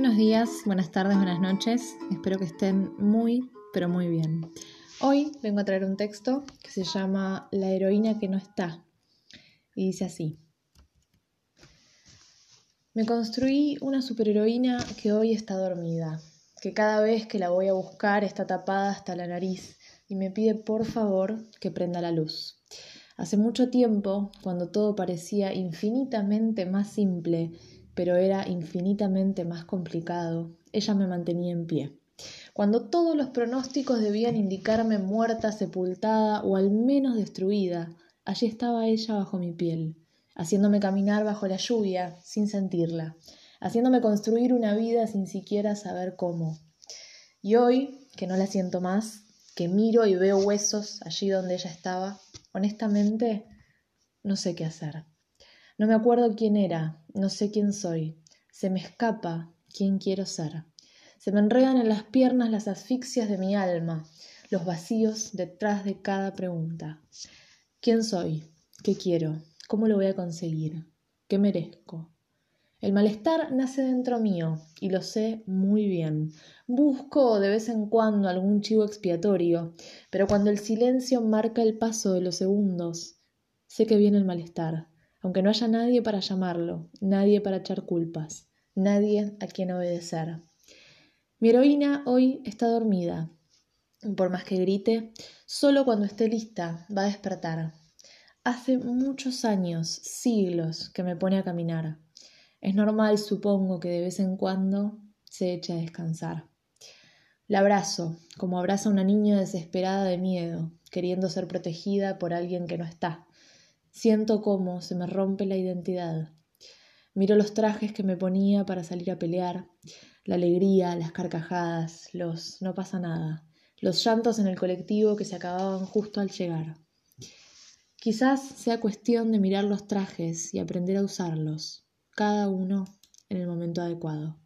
Buenos días, buenas tardes, buenas noches. Espero que estén muy, pero muy bien. Hoy vengo a traer un texto que se llama La heroína que no está. Y dice así. Me construí una superheroína que hoy está dormida, que cada vez que la voy a buscar está tapada hasta la nariz y me pide por favor que prenda la luz. Hace mucho tiempo, cuando todo parecía infinitamente más simple pero era infinitamente más complicado, ella me mantenía en pie. Cuando todos los pronósticos debían indicarme muerta, sepultada o al menos destruida, allí estaba ella bajo mi piel, haciéndome caminar bajo la lluvia sin sentirla, haciéndome construir una vida sin siquiera saber cómo. Y hoy, que no la siento más, que miro y veo huesos allí donde ella estaba, honestamente no sé qué hacer. No me acuerdo quién era, no sé quién soy. Se me escapa quién quiero ser. Se me enredan en las piernas las asfixias de mi alma, los vacíos detrás de cada pregunta. ¿Quién soy? ¿Qué quiero? ¿Cómo lo voy a conseguir? ¿Qué merezco? El malestar nace dentro mío y lo sé muy bien. Busco de vez en cuando algún chivo expiatorio, pero cuando el silencio marca el paso de los segundos, sé que viene el malestar aunque no haya nadie para llamarlo, nadie para echar culpas, nadie a quien obedecer. Mi heroína hoy está dormida. Por más que grite, solo cuando esté lista va a despertar. Hace muchos años, siglos, que me pone a caminar. Es normal, supongo, que de vez en cuando se eche a descansar. La abrazo, como abraza una niña desesperada de miedo, queriendo ser protegida por alguien que no está. Siento cómo se me rompe la identidad. Miro los trajes que me ponía para salir a pelear, la alegría, las carcajadas, los no pasa nada, los llantos en el colectivo que se acababan justo al llegar. Quizás sea cuestión de mirar los trajes y aprender a usarlos, cada uno en el momento adecuado.